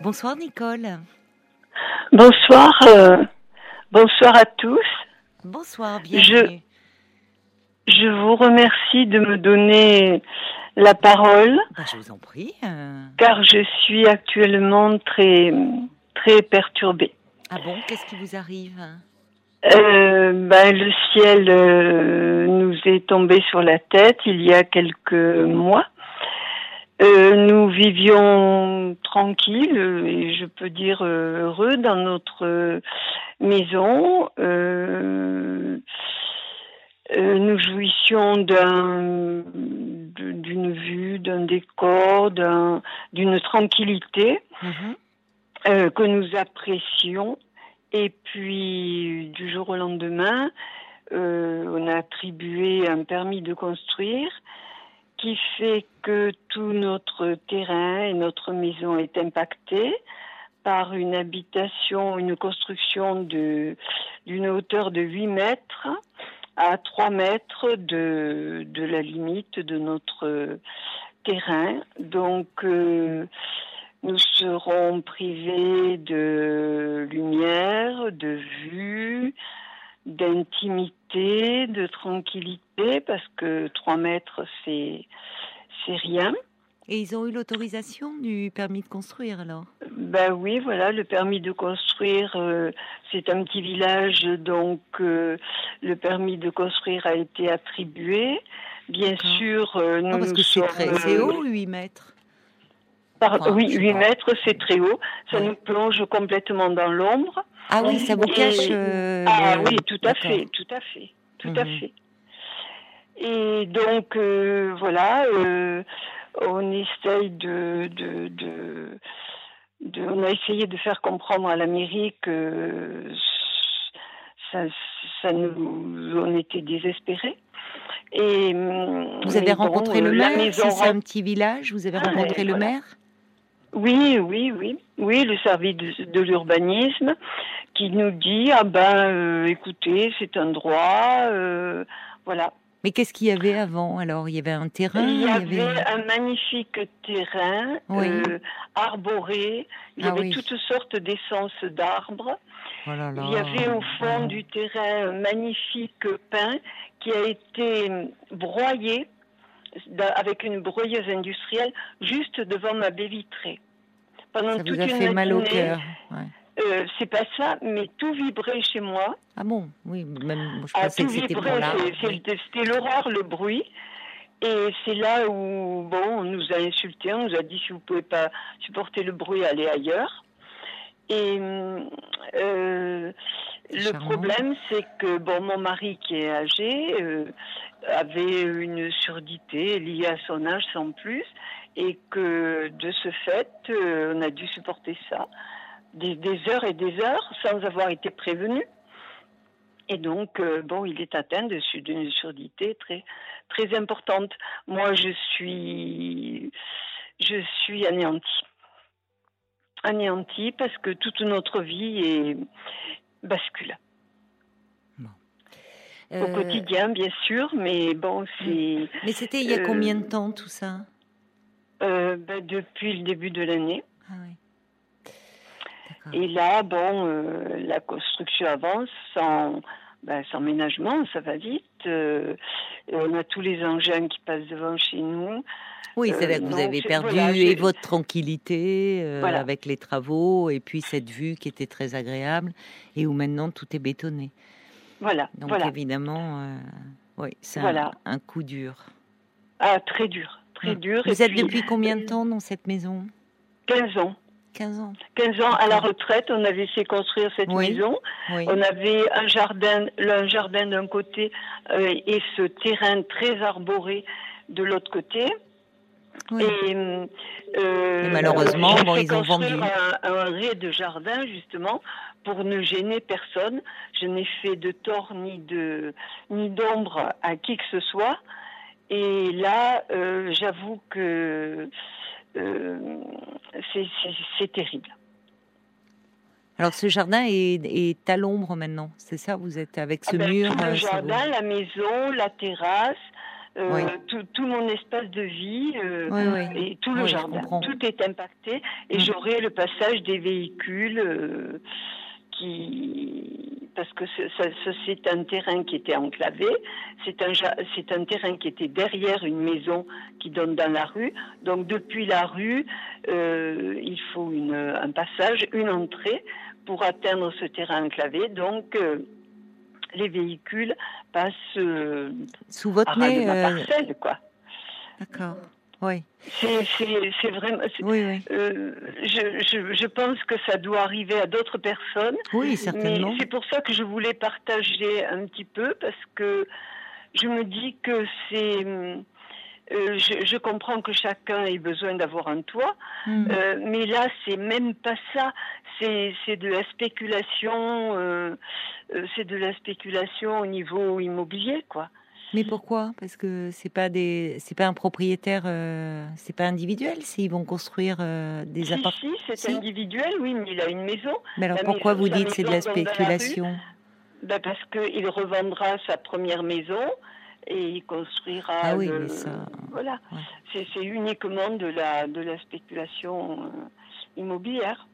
Bonsoir Nicole. Bonsoir, euh, bonsoir à tous. Bonsoir, bienvenue. Je, je vous remercie de me donner la parole. Bah, je vous en prie. euh. car je suis actuellement très très perturbée. Ah bon, qu'est-ce qui vous arrive? Euh, ben, le ciel euh, nous est tombé sur la tête il y a quelques mois. Euh, nous vivions tranquilles et je peux dire euh, heureux dans notre euh, maison. Euh, euh, nous jouissions d'une vue, d'un décor, d'un- d'une tranquillité Mhm. que nous apprécions. Et puis, du jour au lendemain, on a attribué un permis de construire qui fait que tout notre terrain et notre maison est impacté par une habitation, une construction d'une hauteur de 8 mètres à 3 mètres de, de la limite de notre terrain. Donc, euh, nous serons privés de lumière, de vue, d'intimité, de tranquillité, parce que 3 mètres, c'est, c'est rien. Et ils ont eu l'autorisation du permis de construire alors? Ben oui, voilà, le permis de construire, euh, c'est un petit village, donc euh, le permis de construire a été attribué. Bien sûr, euh, nous Non, parce nous que c'est sommes, très euh, c'est haut, 8 mètres. Par- Enfin, oui, je sais 8 pas. mètres, c'est très haut. Ça nous plonge complètement dans l'ombre. Ah oui, ça vous Et- cache. euh, Ah oui, tout à fait, tout à fait, tout à fait. Et donc euh, voilà, euh, on essaye de, de, de, de- on a essayé de faire comprendre à la mairie que ça, ça nous, on était désespérés. Et Vous avez bon, rencontré le euh, maire c'est un petit village, vous avez Ah, rencontré ouais, le voilà. maire? Oui, oui, oui, oui, le service de, de l'urbanisme qui nous dit ah ben euh, écoutez c'est un droit, euh, voilà. Mais qu'est-ce qu'il y avait avant alors? Il y avait un terrain Il y il avait un magnifique terrain Oui. euh, arboré, il y Ah avait oui. toutes sortes d'essences d'arbres. Oh là là. Il y avait au fond du terrain un magnifique pin qui a été broyé da- avec une broyeuse industrielle juste devant ma baie vitrée. Pendant Ça toute vous a une fait mal au cœur. ouais. euh, c'est pas ça, mais tout vibrait chez moi. Ah bon? Oui, même je Ah, pensais tout que c'était vibrait, c'était l'horreur, le bruit. Et c'est là où, bon, on nous a insultés, on nous a dit si vous pouvez pas supporter le bruit, allez ailleurs. Et euh, le problème, c'est que, bon, mon mari qui est âgé euh, avait une surdité liée à son âge sans plus, et que de ce fait, euh, on a dû supporter ça des, des heures et des heures sans avoir été prévenu. Et donc, euh, bon, il est atteint d'une surdité très, très importante. Moi, je suis, je suis anéantie. Anéantie parce que toute notre vie est bascule. Au Euh, quotidien, bien sûr, mais bon, c'est Mais c'était il y a combien de temps tout ça? Euh, ben, depuis le début de l'année. Ah oui. Et là, bon, euh, la construction avance sans, ben, sans ménagement, ça va vite. euh, et on a tous les engins qui passent devant chez nous. Oui, euh, c'est-à-dire que vous avez c'est- perdu voilà, et votre tranquillité Voilà. avec les travaux et puis cette vue qui était très agréable et où maintenant tout est bétonné. Voilà, Donc voilà. évidemment, oui, c'est un, un coup dur. Ah, très dur, très dur. Vous êtes puis, depuis combien de temps dans cette maison? 15 ans. 15 ans. 15 ans à la retraite, on avait fait construire cette Oui. maison. Oui. On avait un jardin, un jardin d'un côté euh, et ce terrain très arboré de l'autre côté. Oui. Et, euh, Et malheureusement, bon, ils ont vendu. Un, un de jardin, justement, pour ne gêner personne. Je n'ai fait de tort ni de ni d'ombre à qui que ce soit. Et là, euh, j'avoue que euh, c'est- terrible. Alors ce jardin est, est à l'ombre maintenant, c'est ça? Vous êtes avec ce Ah ben, mur tout euh, le ça jardin, vous- la maison, la terrasse, euh, tout, mon espace de vie euh, et tout le jardin. Tout est impacté et mm. j'aurai le passage des véhicules euh, qui parce que c'est un terrain qui était enclavé, c'est un terrain qui était derrière une maison qui donne dans la rue. Donc depuis la rue, il faut une, un passage, une entrée pour atteindre ce terrain enclavé. Donc les véhicules passent euh, sous votre nez, euh, parcelle, quoi. D'accord. Oui. C'est vraiment. Oui, euh, je, je, pense que ça doit arriver à d'autres personnes. Oui, certainement. Mais c'est pour ça que je voulais partager un petit peu parce que je me dis que c'est euh, je, comprends que chacun ait besoin d'avoir un toit, mm. euh, mais là, c'est même pas ça. C'est de la spéculation, c'est de la spéculation au niveau immobilier, quoi. Mais pourquoi? Parce que c'est pas des, c'est pas un propriétaire, c'est pas individuel. S'ils vont construire des appartements. Si, c'est individuel, oui, mais il a une maison. Mais alors pourquoi vous dites c'est de la spéculation? Ben Parce qu'il revendra sa première maison et il construira. Ah oui, Voilà, c'est uniquement de la de la spéculation euh, immobilière.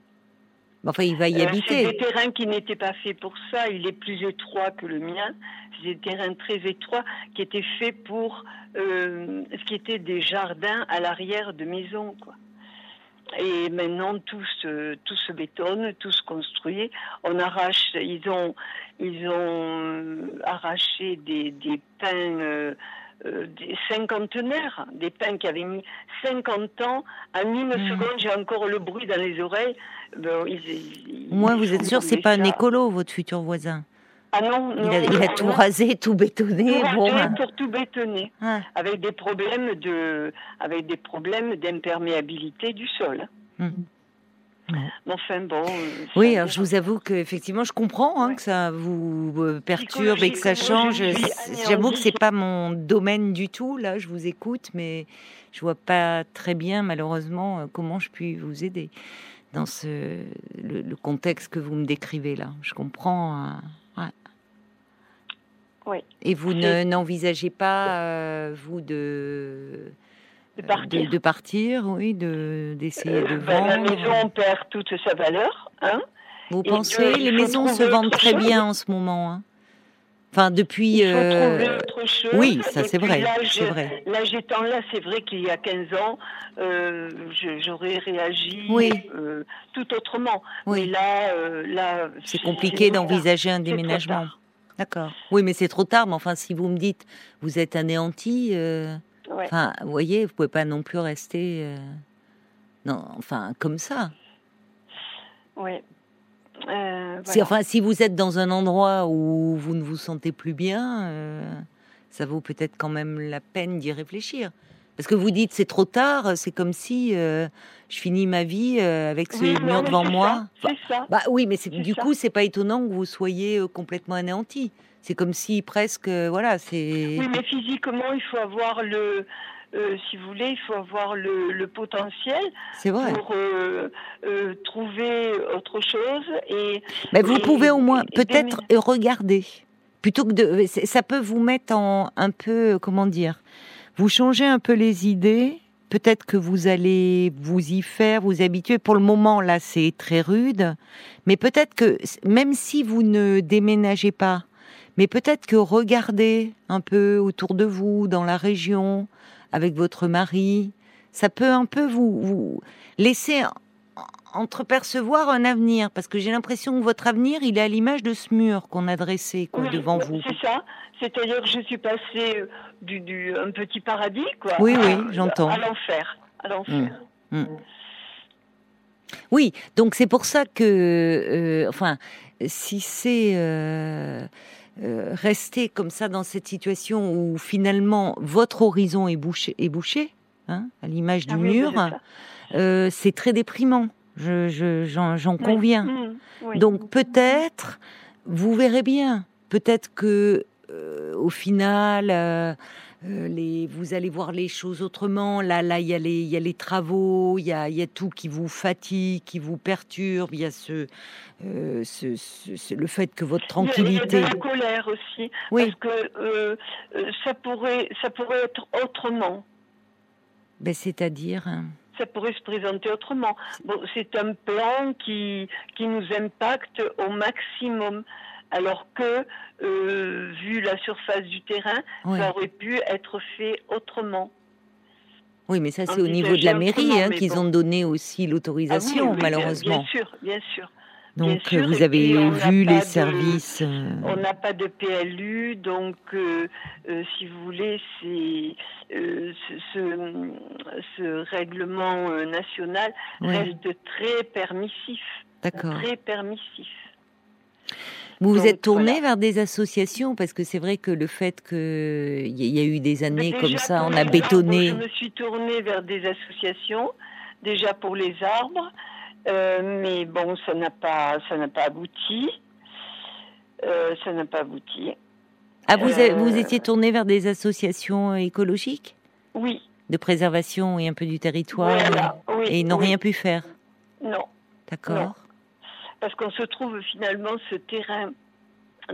Enfin, il va y euh, habiter. C'est des terrains qui n'étaient pas faits pour ça. Il est plus étroit que le mien. C'est des terrains très étroits qui étaient faits pour euh, ce qui était des jardins à l'arrière de maisons, quoi. Et maintenant, tout se, tout se bétonne, tout se construit. On arrache, ils ont, ils ont arraché des, des pins, euh, euh, des cinquantenaires, des pins qui avaient mis 50 ans. En une mmh. seconde, j'ai encore le bruit dans les oreilles. Ben, Moi, vous êtes sûr, c'est pas un écolo, votre futur voisin? Ah non, il, a, tout rasé, tout bétonné. Tout rasé hein. pour tout bétonner, ah. avec des problèmes de, avec des problèmes d'imperméabilité du sol. Enfin bon. Euh, oui, alors je vous avoue que effectivement, je comprends hein, que ça vous euh, perturbe et que ça change. J'avoue que c'est pas mon domaine du tout. Là, je vous écoute, mais je vois pas très bien, malheureusement, euh, comment je puis vous aider dans ce le, contexte que vous me décrivez là. Je comprends. Hein. Et vous n'envisagez pas, euh, vous, de, de partir, de, partir oui, de d'essayer de vendre. Ben, la maison perd toute sa valeur. Hein vous pensez Les maisons se vendent très bien en ce moment. Hein? Enfin, depuis. Euh... autre chose. Oui, ça c'est vrai. C'est vrai. L'âge étant là, c'est vrai qu'il y a 15 ans, euh, j'aurais réagi euh, tout autrement. Oui. Mais là, euh, là. C'est compliqué d'envisager un déménagement. D'accord. Oui, mais c'est trop tard. Mais enfin, si vous me dites, vous êtes anéanti, euh, enfin, vous voyez, vous pouvez pas non plus rester, euh, non, enfin, comme ça. Oui. Euh, si, enfin, si vous êtes dans un endroit où vous ne vous sentez plus bien, ça vaut peut-être quand même la peine d'y réfléchir. Parce que vous dites c'est trop tard, c'est comme si je finis ma vie avec ce mur devant moi. Ça. Bah oui, mais du coup, c'est pas étonnant que vous soyez complètement anéanti. C'est comme si presque, voilà, c'est. Oui, mais physiquement, il faut avoir le. si vous voulez, il faut avoir le, potentiel vrai. pour trouver autre chose. Et, mais vous pouvez au moins peut-être regarder plutôt que de. Ça peut vous mettre en un peu, comment dire, vous changez un peu les idées. Peut-être que vous allez vous y faire, vous habituer. Pour le moment, là, c'est très rude. Mais peut-être que, même si vous ne déménagez pas, mais peut-être que regardez un peu autour de vous, dans la région, avec votre mari, ça peut un peu vous, vous laisser entrepercevoir un avenir Parce que j'ai l'impression que votre avenir, il est à l'image de ce mur qu'on a dressé quoi, devant vous. C'est ça. C'est-à-dire que je suis passée euh, du, du, un petit paradis, quoi. Oui, oui, j'entends. À l'enfer. À l'enfer. Mmh. Mmh. Oui, donc c'est pour ça que, euh, enfin, si c'est euh, euh, rester comme ça dans cette situation où finalement votre horizon est bouché, est bouché hein, à l'image du ah mur, c'est très déprimant. Je, j'en, conviens. Mmh, Donc peut-être, vous verrez bien, peut-être que euh, au final, euh, les, vous allez voir les choses autrement. Là, là, il y a les, il y a les travaux, il y a, il y a tout qui vous fatigue, qui vous perturbe. Il y a ce, euh, ce, ce- le fait que votre tranquillité. Il y a de la colère aussi, Oui. parce que euh, ça pourrait, ça pourrait être autrement. Ben, c'est-à-dire. hein, Ça pourrait se présenter autrement. Bon, c'est un plan qui, qui nous impacte au maximum, alors que, euh, vu la surface du terrain, ça aurait pu être fait autrement. Oui, mais ça, c'est au niveau de la mairie hein, qu'ils ont donné aussi Ah oui, l'autorisation, bien- malheureusement. Bien sûr, bien sûr. Donc, sûr, vous avez vu les services. euh, On n'a pas de PLU, donc euh, euh, si vous voulez, c'est euh, ce, règlement national ouais, reste très permissif, D'accord. très permissif. Vous vous êtes tourné voilà. vers des associations parce que c'est vrai que le fait qu'il y, a eu des années comme ça, on a arbres, bétonné. Je me suis tournée vers des associations, déjà pour les arbres, euh, mais bon, ça n'a pas, ça n'a pas abouti. Euh, ça n'a pas abouti. Ah, vous, euh, vous étiez tourné vers des associations écologiques? Oui. de préservation et un peu du territoire voilà, oui, et ils n'ont oui. rien pu faire? Non. D'accord. Parce qu'on se trouve finalement ce terrain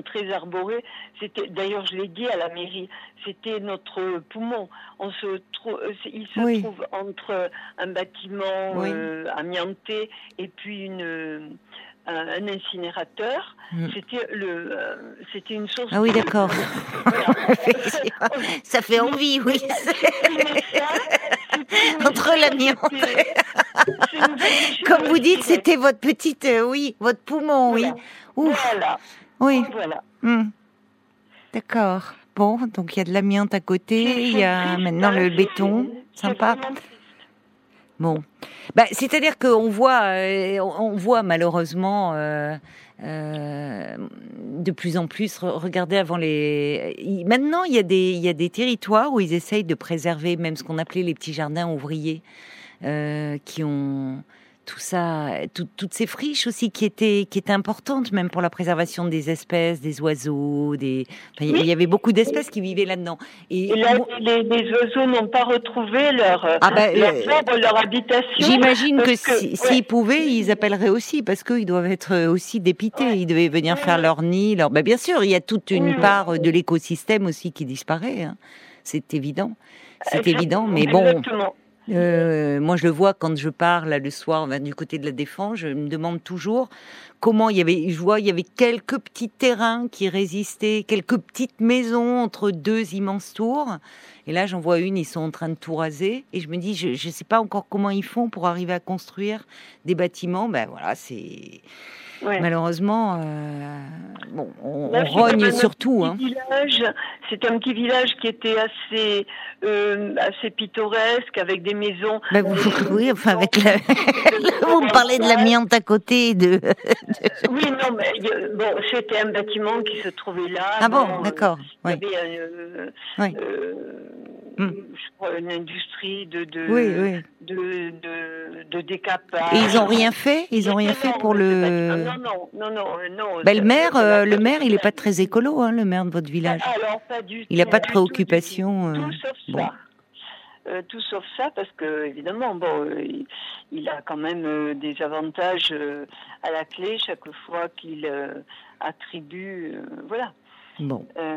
très arboré. C'était d'ailleurs, je l'ai dit à la mairie, c'était notre poumon. On se trouve, il se Oui. trouve entre un bâtiment Oui. euh, amianté et puis une euh, un, incinérateur. Mm. C'était le, euh, c'était une source. Ah oui, d'accord. Ça fait envie, oui. Entre l'amiante. Comme vous dites, c'était votre petite, euh, oui, votre poumon, oui. Voilà. Ouf, Voilà, oui. voilà. Hmm. D'accord. Bon, donc il y a de l'amiante à côté, il y a maintenant le béton, sympa. Bon, bah, c'est-à-dire qu'on voit, euh, on voit malheureusement euh, euh, de plus en plus. re- Regardez avant les. Maintenant, il y a des, il y a des territoires où ils essayent de préserver même ce qu'on appelait les petits jardins ouvriers, euh, qui ont tout ça, tout- toutes ces friches aussi qui étaient, qui étaient importantes même pour la préservation des espèces, des oiseaux, des. enfin, il y- il y avait beaucoup d'espèces qui vivaient là-dedans. Et, Et là, les, les oiseaux n'ont pas retrouvé leur, Ah bah, leur euh, leur habitation. J'imagine que si- ouais. s'ils pouvaient, ils appelleraient aussi, parce qu'ils doivent être euh, aussi dépités. Ouais. Ils devaient venir Ouais, faire leur nid. Leur... Bah, bien sûr, il y a toute une part de l'écosystème aussi qui disparaît. hein. C'est évident. C'est évident. Mais bon, Exactement. Euh, moi, je le vois quand je pars là, le soir ben, du côté de la Défense. Je me demande toujours comment il y avait. Je vois, il y avait quelques petits terrains qui résistaient, quelques petites maisons entre deux immenses tours. Et là, j'en vois une, ils sont en train de tout raser. Et je me dis, je ne sais pas encore comment ils font pour arriver à construire des bâtiments. Ben voilà, c'est Ouais. malheureusement, euh, bon, on, Là, on c'est rogne comme un sur tout. petit Hein. village. C'était un petit village qui était assez, euh, assez pittoresque, avec des maisons. Ben, vous- des- oui, enfin, avec la... vous me parlez de l'amiante à côté de. Oui, non, mais bon, c'était un bâtiment qui se trouvait là. Ah bon, euh, d'accord. Oui. euh, Oui. euh, crois, une industrie de, de, Oui, oui. de, de, de décapage. Et ils ont rien fait? Ils ont rien fait pour le. Non, non, non, non, non. Ben, le maire, euh, le maire, il est tout pas très écolo, hein, le maire de votre village. Alors, pas du Il n'a pas de préoccupation. tout. euh, Tout sauf ça. Euh, tout sauf ça, parce que évidemment, bon, euh, il, il a quand même euh, des avantages euh, à la clé chaque fois qu'il euh, attribue, euh, voilà. Bon. Euh,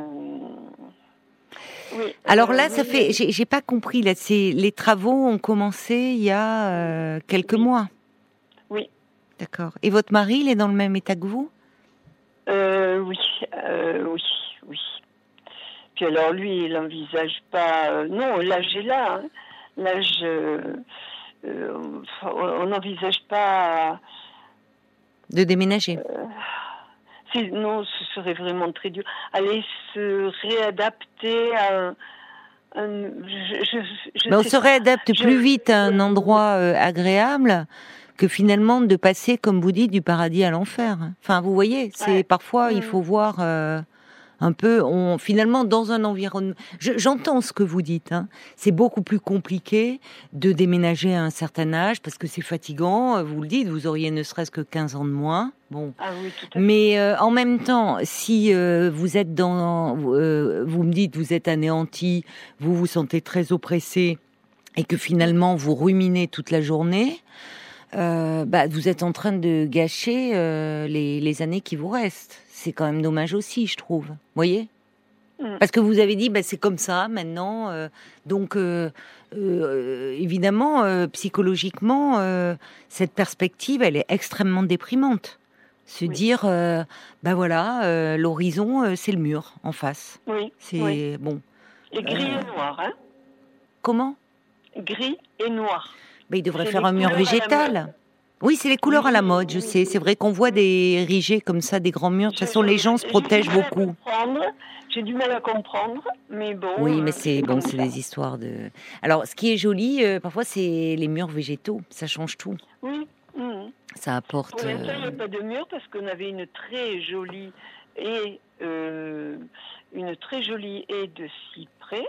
oui. Alors Euh, là, ça oui, fait. J'ai j'ai pas compris. Là, c'est les travaux ont commencé il y a euh, quelques Oui. mois. D'accord. Et votre mari, il est dans le même état que vous? Euh, oui, euh, oui, oui. Puis alors lui, il n'envisage pas. euh, non, l'âge est là. hein. L'âge, euh, on n'envisage pas. de déménager. non, ce serait vraiment très dur. Aller se réadapter à. un- un- je, je- je Mais on sais se réadapte plus vite à un endroit agréable que finalement de passer, comme vous dites, du paradis à l'enfer. Enfin, vous voyez, c'est Ouais. parfois il Mm. faut voir euh, un peu. On finalement dans un environnement. je- J'entends ce que vous dites. Hein. C'est beaucoup plus compliqué de déménager à un certain âge parce que c'est fatigant. Vous le dites, vous auriez ne serait-ce que 15 ans de moins. Bon, Ah oui, tout à fait. mais euh, en même temps, si euh, vous êtes dans, euh, vous me dites, vous êtes anéanti, vous vous sentez très oppressé, et que finalement vous ruminez toute la journée, euh, bah, vous êtes en train de gâcher euh, les, les années qui vous restent. C'est quand même dommage aussi, je trouve. Vous voyez? Mm. Parce que vous avez dit, bah, c'est comme ça maintenant. euh, donc, évidemment, psychologiquement, cette perspective, elle est extrêmement déprimante. Se Oui. dire, bah voilà, l'horizon, c'est le mur en face. Oui. C'est Oui. bon. Et gris et noir, hein? Comment? Gris et noir. Il devrait faire un mur végétal. Oui, c'est les couleurs à la mode, je sais. C'est vrai qu'on voit des érigés comme ça, des grands murs. De toute façon, les gens se protègent beaucoup. J'ai du mal à comprendre, mais bon. Oui, euh, mais c'est bon, c'est des histoires de. Alors, ce qui est joli, euh, parfois, c'est les murs végétaux. Ça change tout. Oui. Ça apporte. Pour l'instant, il n'y euh, a pas de mur parce qu'on avait une très jolie et euh, une très jolie haie de cyprès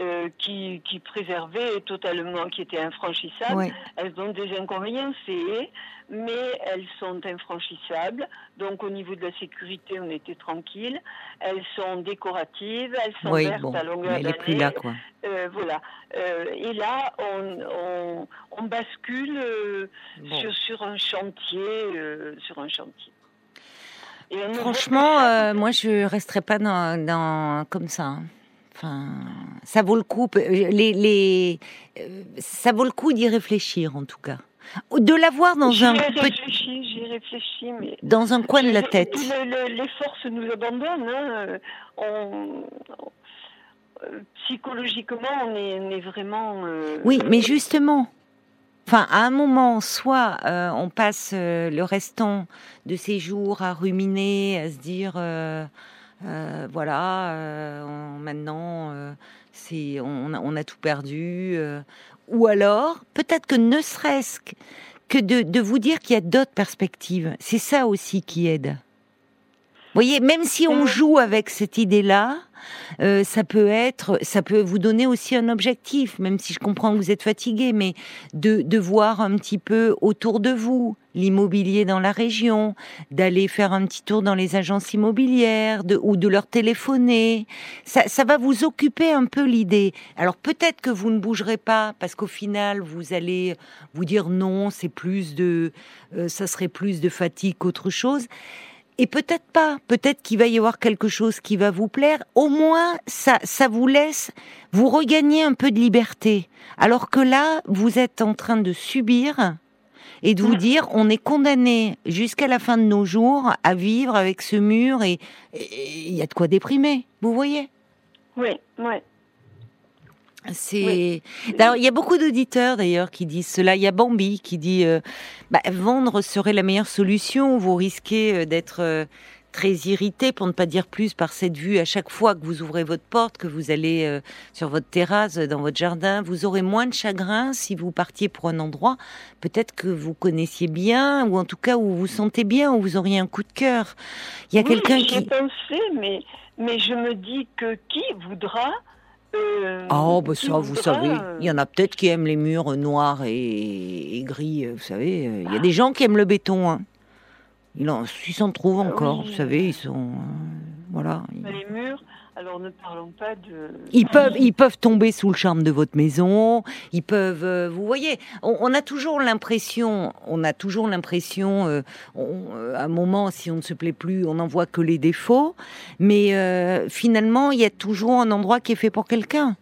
euh, qui, qui préservait totalement, qui était infranchissable. ouais. Elles ont des inconvénients, ces haies, mais elles sont infranchissables. Donc au niveau de la sécurité, on était tranquille. Elles sont décoratives, elles sont Oui, vertes bon, à longueur est plus d'année. là, quoi. Euh, voilà. Euh, et là, on, on, on bascule Bon. sur, sur un chantier, sur un chantier. Et Franchement, moi, je resterai pas dans, dans comme ça. hein. Enfin, ça vaut le coup. pe- Les, les, euh, ça vaut le coup d'y réfléchir, en tout cas. De l'avoir dans un réfléchi, j'y réfléchi, mais dans un coin de la tête. le- le- les forces nous abandonnent. hein. Euh, On, euh, psychologiquement, on est, on est vraiment. euh, Oui, mais justement, enfin, à un moment, soit euh, on passe euh, le restant de ces jours à ruminer, à se dire, euh, voilà, euh, maintenant, euh, on, a, tout perdu. ou alors, peut-être que ne serait-ce que- de vous dire qu'il y a d'autres perspectives. C'est ça aussi qui aide. Vous voyez, même si on Mhm. joue avec cette idée-là, euh, ça peut être, ça peut vous donner aussi un objectif, même si je comprends que vous êtes fatigué, mais de, de voir un petit peu autour de vous l'immobilier dans la région, d'aller faire un petit tour dans les agences immobilières, de, ou de leur téléphoner. Ça, ça va vous occuper un peu l'idée. Alors peut-être que vous ne bougerez pas parce qu'au final vous allez vous dire non, c'est plus de, euh, ça serait plus de fatigue qu'autre chose. Et peut-être pas, peut-être qu'il va y avoir quelque chose qui va vous plaire. Au moins, ça, ça vous laisse vous regagner un peu de liberté. Alors que là, vous êtes en train de subir et de vous dire, on est condamné jusqu'à la fin de nos jours à vivre avec ce mur et et il y a de quoi déprimer. Vous voyez? Oui, oui. C'est. Alors, il y a beaucoup d'auditeurs d'ailleurs qui disent cela. Il y a Bambi qui dit euh, bah, vendre serait la meilleure solution. Vous risquez euh, d'être euh, très irrité, pour ne pas dire plus, par cette vue à chaque fois que vous ouvrez votre porte, que vous allez euh, sur votre terrasse, dans votre jardin. Vous aurez moins de chagrin si vous partiez pour un endroit peut-être que vous connaissiez bien, ou en tout cas où vous vous sentez bien, où vous auriez un coup de cœur. Il y a Oui, quelqu'un qui. pensé, mais, mais je me dis que qui voudra. Euh, Oh, bah ça, vous savez, il y en a peut-être qui aiment les murs noirs et, et gris, euh, vous savez. euh, Il y a des gens qui aiment le béton. Hein. Ils s'en trouvent encore, oui. vous savez, ils sont... euh, voilà. Les murs, alors ne parlons pas de. Ils peuvent, ils peuvent tomber sous le charme de votre maison. Ils peuvent, euh, vous voyez, on, a toujours l'impression, on a toujours l'impression, euh, euh, à un moment, si on ne se plaît plus, on n'en voit que les défauts. Mais finalement, il y a toujours un endroit qui est fait pour quelqu'un.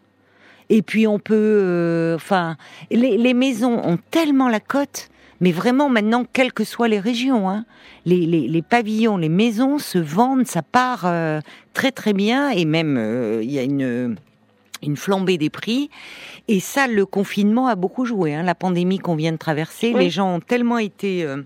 Et puis on peut, enfin, les maisons ont tellement la cote. Mais vraiment, maintenant, quelles que soient les régions, hein, les, les, les pavillons, les maisons se vendent, ça part euh, très très bien, et même euh, il y a une une flambée des prix. Et ça, le confinement a beaucoup joué. Hein, la pandémie qu'on vient de traverser, Oui. les gens ont tellement été euh,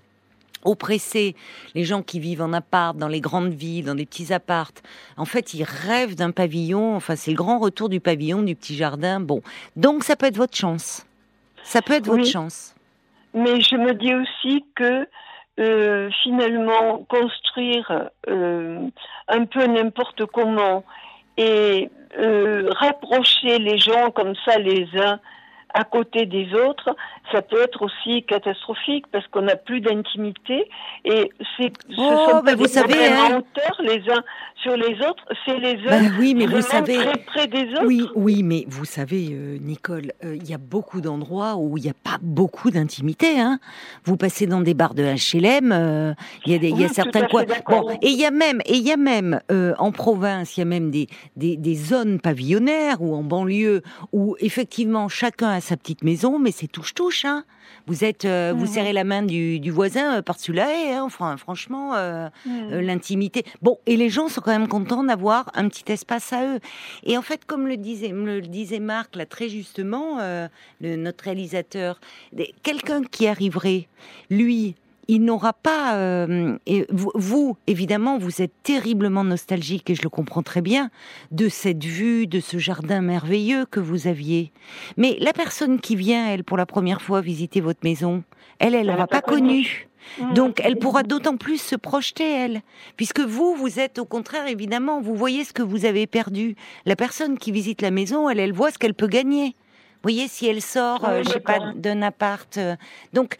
oppressés. Les gens qui vivent en appart, dans les grandes villes, dans des petits appartes, en fait, ils rêvent d'un pavillon. Enfin, c'est le grand retour du pavillon, du petit jardin. Bon, donc ça peut être votre chance. Ça peut être votre chance. Mais je me dis aussi que euh, finalement, construire euh, un peu n'importe comment et euh, rapprocher les gens comme ça les uns à côté des autres, ça peut être aussi catastrophique parce qu'on n'a plus d'intimité et c'est ce oh, sont ben vous savez, hein. les uns sur les autres, c'est les uns ben oui, mais vous savez, très près des autres. Oui, oui, mais vous savez, euh, Nicole, euh, il y a beaucoup d'endroits où il n'y a pas beaucoup d'intimité. Hein. Vous passez dans des bars de HLM, euh, il y a, des, y a certains coins. Bon, et il y a même, et il y a même en province, il y a même des, des, des zones pavillonnaires ou en banlieue où effectivement chacun a sa petite maison, mais c'est touche-touche. Hein. Vous êtes, euh, vous serrez la main du, voisin euh, par-dessus la haie. Hein. Enfin, franchement, euh, l'intimité. Bon, et les gens sont quand même contents d'avoir un petit espace à eux. Et en fait, comme le disait, le disait Marc là très justement, notre réalisateur, quelqu'un qui arriverait, lui, il n'aura pas. Euh, et vous, évidemment, vous êtes terriblement nostalgique, et je le comprends très bien, de cette vue, de ce jardin merveilleux que vous aviez. Mais la personne qui vient, elle, pour la première fois visiter votre maison, elle, elle n'aura pas, connu. Mmh. Donc, elle pourra d'autant plus se projeter, elle. Puisque vous, vous êtes au contraire, évidemment, vous voyez ce que vous avez perdu. La personne qui visite la maison, elle, elle voit ce qu'elle peut gagner voyez, si elle sort, euh, je sais pas, d'un appart. Euh, donc,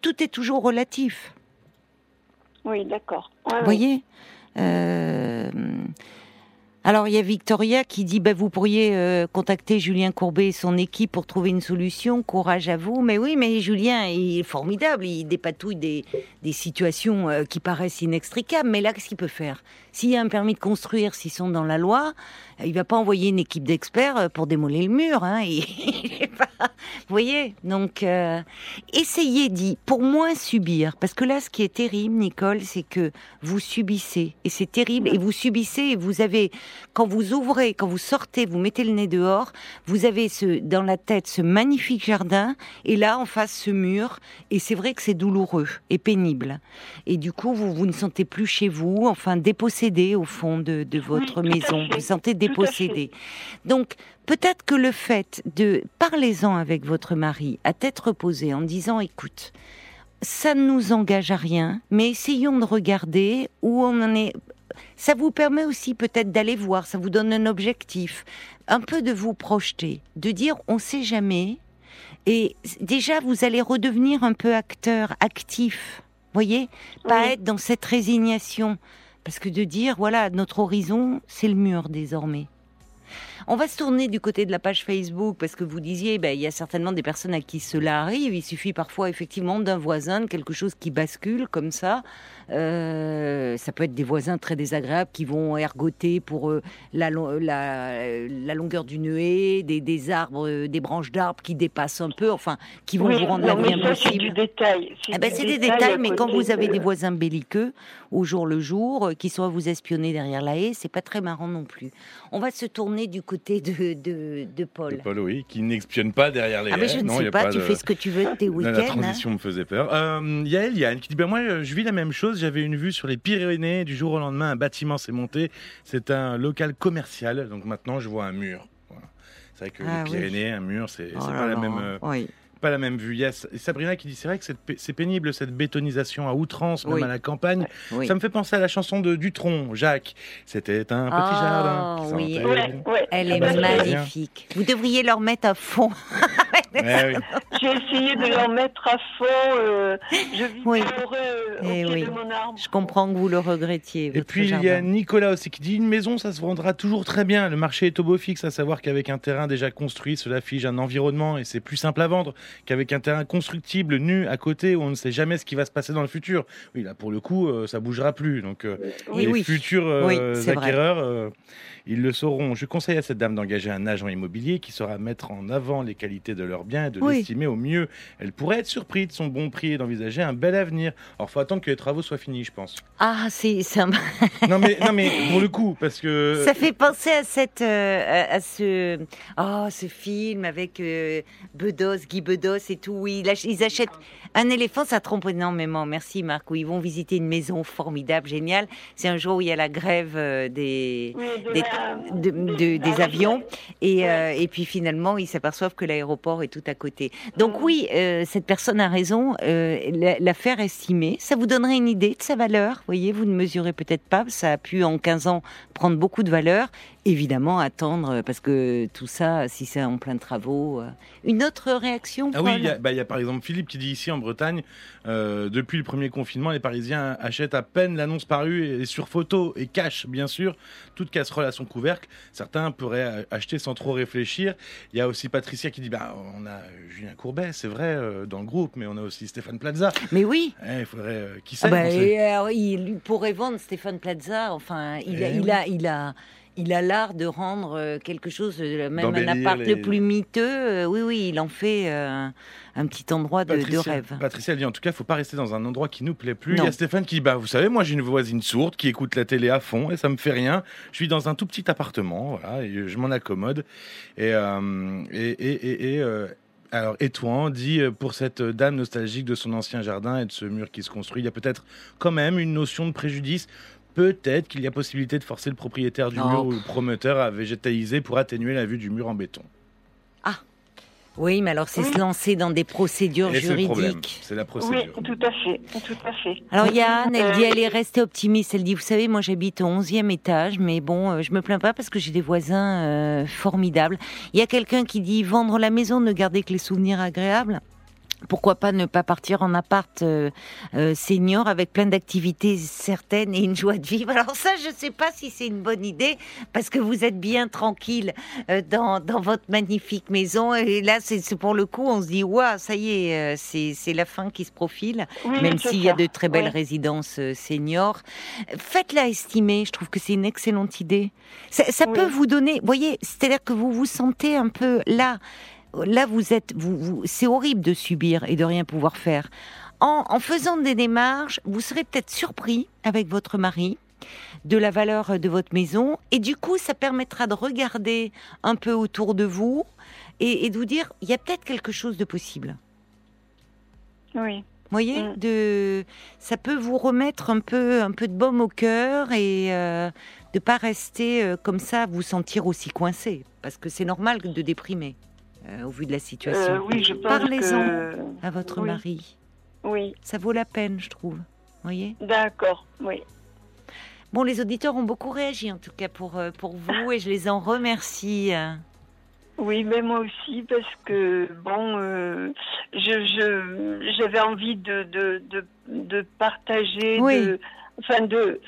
tout est toujours relatif. Oui, d'accord. Vous voyez euh, alors il y a Victoria qui dit bah, vous pourriez contacter Julien Courbet et son équipe pour trouver une solution. Courage à vous. Mais oui, mais Julien il est formidable. Il dépatouille des, des situations qui paraissent inextricables. Mais là, qu'est-ce qu'il peut faire? S'il y a un permis de construire, s'ils sont dans la loi, il va pas envoyer une équipe d'experts euh, pour démolir le mur. Hein. Vous voyez Donc, euh, essayez d'y, pour moins subir. Parce que là, ce qui est terrible, Nicole, c'est que vous subissez. Et c'est terrible. Et vous subissez et vous avez, quand vous ouvrez, quand vous sortez, vous mettez le nez dehors, vous avez ce, dans la tête ce magnifique jardin. Et là, en face, ce mur. Et c'est vrai que c'est douloureux et pénible. Et du coup, vous, vous ne sentez plus chez vous, enfin, dépossédé au fond de, de votre maison. Vous sentez Donc, peut-être que le fait de parlez-en avec votre mari à tête reposée en disant écoute, ça ne nous engage à rien, mais essayons de regarder où on en est. Ça vous permet aussi peut-être d'aller voir, ça vous donne un objectif, un peu de vous projeter, de dire on sait jamais. Et déjà, vous allez redevenir un peu acteur, actif. Voyez, pas être dans cette résignation. Parce que de dire, voilà, notre horizon, c'est le mur désormais. On va se tourner du côté de la page Facebook parce que vous disiez, ben, il y a certainement des personnes à qui cela arrive. Il suffit parfois effectivement d'un voisin, de quelque chose qui bascule comme ça. Euh, ça peut être des voisins très désagréables qui vont ergoter pour euh, la, la, longueur d'une haie, des, des arbres, euh, des branches d'arbres qui dépassent un peu, enfin, qui vont vous rendre la vie impossible. C'est du détail. C'est eh ben, des détails, mais quand vous avez des voisins belliqueux au jour le jour, qui sont à vous espionner derrière la haie, c'est pas très marrant non plus. On va se tourner du côté de, de, de Paul. De Paul, oui, qui n'expionne pas derrière les ah, haies. je ne sais pas, tu fais ce que tu veux tes week-ends. La transition me faisait peur. Euh, Yael Yann qui dit ben Moi, je vis la même chose j'avais une vue sur les Pyrénées. Du jour au lendemain, un bâtiment s'est monté. C'est un local commercial. Donc maintenant, je vois un mur. C'est vrai que ah les Pyrénées, un mur, c'est oh pas la même. Euh, oui pas la même vue. Il y a Sabrina qui dit c'est vrai que c'est pénible cette bétonisation à outrance, même à la campagne. Ça me fait penser à la chanson de Dutronc, Jacques. C'était un petit oh, jardin. Oui. Elle est magnifique. Vous devriez leur mettre à fond. J'ai essayé de leur mettre à fond. Euh, je vis oui. heureux euh, au eh de mon arbre. Je comprends que vous le regrettiez. Et puis il y a Nicolas aussi qui dit une maison, ça se vendra toujours très bien. Le marché est au beau fixe, à savoir qu'avec un terrain déjà construit, cela fige un environnement et c'est plus simple à vendre qu'avec un terrain constructible nu à côté où on ne sait jamais ce qui va se passer dans le futur. Oui, là pour le coup, euh, ça bougera plus. Donc euh, les futurs euh, acquéreurs, ils le sauront. Je conseille à cette dame d'engager un agent immobilier qui saura mettre en avant les qualités de leur bien et de l'estimer au mieux. Elle pourrait être surprise de son bon prix et d'envisager un bel avenir. Alors, faut attendre que les travaux soient finis, je pense. Ah, c'est ça. non mais non mais pour le coup, parce que ça fait penser à cette à ce oh ce film avec Bedos, Guy Bedos et tout. Oui, ils achètent un éléphant, ça trompe énormément. Merci Marc. Où ils vont visiter une maison formidable, géniale. C'est un jour où il y a la grève euh, des des, avions et, euh, et puis finalement ils s'aperçoivent que l'aéroport est tout à côté. Donc oui, euh, cette personne a raison. la, faire estimer, ça vous donnerait une idée de sa valeur? Vous voyez, vous ne mesurez peut-être pas. Ça a pu en 15 ans prendre beaucoup de valeur évidemment attendre, parce que tout ça, si c'est en plein de travaux. euh, Une autre réaction Ah oui, Paul il y, a, bah, il y a par exemple Philippe qui dit ici en Bretagne, euh, depuis le premier confinement, les Parisiens achètent à peine l'annonce parue et sur photo et cachent bien sûr toute casserole à son couvercle. Certains pourraient euh, acheter sans trop réfléchir. Il y a aussi Patricia qui dit, bah, on a Julien Courbet, c'est vrai, euh, dans le groupe, mais on a aussi Stéphane Plaza. Mais oui Eh, Il faudrait, euh, qui sait Ah bah, sait- euh, il pourrait vendre Stéphane Plaza. Enfin, il, a, Eh il oui. a, il a, il a l'art de rendre euh, quelque chose, euh, même un appart les- le plus miteux. euh, oui, oui, il en fait euh, un petit endroit de, rêve. Patricia dit en tout cas, il faut pas rester dans un endroit qui nous plaît plus. Non. Il y a Stéphane qui dit bah vous savez, moi j'ai une voisine sourde qui écoute la télé à fond et ça me fait rien. Je suis dans un tout petit appartement, voilà, et je m'en accommode. Et euh, et et, et, et, euh, alors dit pour cette dame nostalgique de son ancien jardin et de ce mur qui se construit, il y a peut-être quand même une notion de préjudice. Peut-être qu'il y a possibilité de forcer le propriétaire du mur ou le promoteur à végétaliser pour atténuer la vue du mur en béton. Oui, mais alors c'est se lancer dans des procédures Et juridiques. c'est la Oui, procédure. tout à fait, tout à fait. Alors Yann, elle dit Euh, elle est restée optimiste. Elle dit vous savez moi j'habite au 11e étage, mais bon euh, je me plains pas parce que j'ai des voisins euh, formidables. Il y a quelqu'un qui dit vendre la maison, ne garder que les souvenirs agréables. Pourquoi pas ne pas partir en appart euh, euh, senior avec plein d'activités certaines et une joie de vivre. Alors ça, je sais pas si c'est une bonne idée parce que vous êtes bien tranquille euh, dans, dans votre magnifique maison et là, c'est pour le coup, on se dit waouh, ça y est, euh, c'est c'est la fin qui se profile oui, même s'il y a de très belles Oui. résidences euh, seniors. Faites-la estimer, je trouve que c'est une excellente idée. Ça, ça Oui. peut vous donner, voyez, c'est-à-dire que vous vous sentez un peu là, là vous êtes, vous, vous- c'est horrible de subir et de rien pouvoir faire. En, en faisant des démarches, vous serez peut-être surpris avec votre mari de la valeur de votre maison et du coup ça permettra de regarder un peu autour de vous et, et de vous dire il y a peut-être quelque chose de possible Oui, voyez, Mm. de ça peut vous remettre un peu un peu de baume au cœur et euh, de pas rester euh, comme ça, vous sentir aussi coincé, parce que c'est normal de déprimer euh, au vu de la situation. Euh, oui, je pense Parlez-en que... à votre oui. mari, Oui, ça vaut la peine, je trouve. Voyez. d'accord, oui. Bon, les auditeurs ont beaucoup réagi en tout cas pour euh, pour vous et je les en remercie. Oui, mais moi aussi, parce que, bon, euh, je, j'avais envie de, de, de, de partager, Oui. de, enfin, de-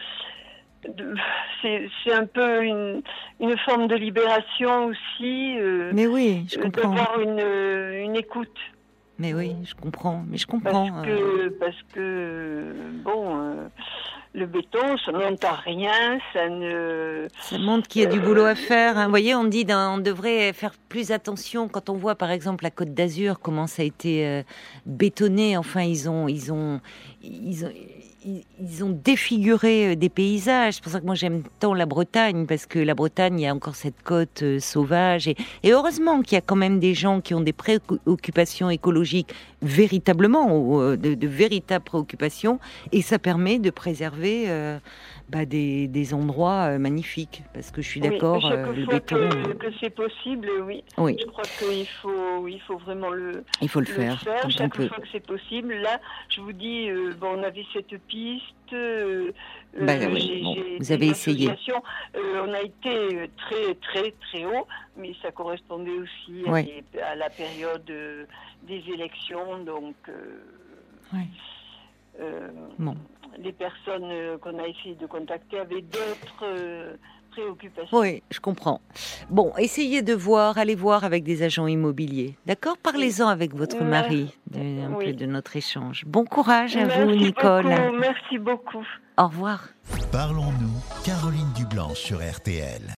c'est, un peu une, une forme de libération aussi, euh, Mais oui, je euh, comprends. d'avoir une, une écoute. Mais oui, je comprends. Mais je Parce comprends. euh. que, parce que, bon, euh, le béton, ça monte à rien, ça ne. Ça montre qu'il y a du boulot à faire. hein. Vous voyez, on dit on devrait faire plus attention quand on voit par exemple la Côte d'Azur comment ça a été euh, bétonné. Enfin, ils ont ils ont ils ont ils- ils ont défiguré euh, des paysages. C'est pour ça que moi j'aime tant la Bretagne parce que la Bretagne il y a encore cette côte euh, sauvage et, et heureusement qu'il y a quand même des gens qui ont des préoccupations écologiques véritablement euh, de, de véritables préoccupations et ça permet de préserver euh, bah, des, des endroits euh, magnifiques. Parce que je suis Oui, d'accord, euh, le béton, que, que c'est possible, oui. oui, Je crois qu'il faut, il faut vraiment le, il faut le le faire. faire chaque peut. fois que c'est possible. Là, je vous dis, euh, bon, on avait cette piste. Euh, Bah euh, oui, bon, vous avez essayé. Euh, on a été euh, très, très, très haut, mais ça correspondait aussi à, Ouais. des- à la période des élections. Donc, Bon. les personnes qu'on a essayé de contacter avaient d'autres Oui, je comprends. Bon, essayez de voir, allez voir avec des agents immobiliers. D'accord? Parlez-en avec votre mari de, un Oui. peu de notre échange. Bon courage à vous, Nicole. beaucoup, merci beaucoup. Au revoir. Parlons-nous, Caroline Dublanche sur RTL.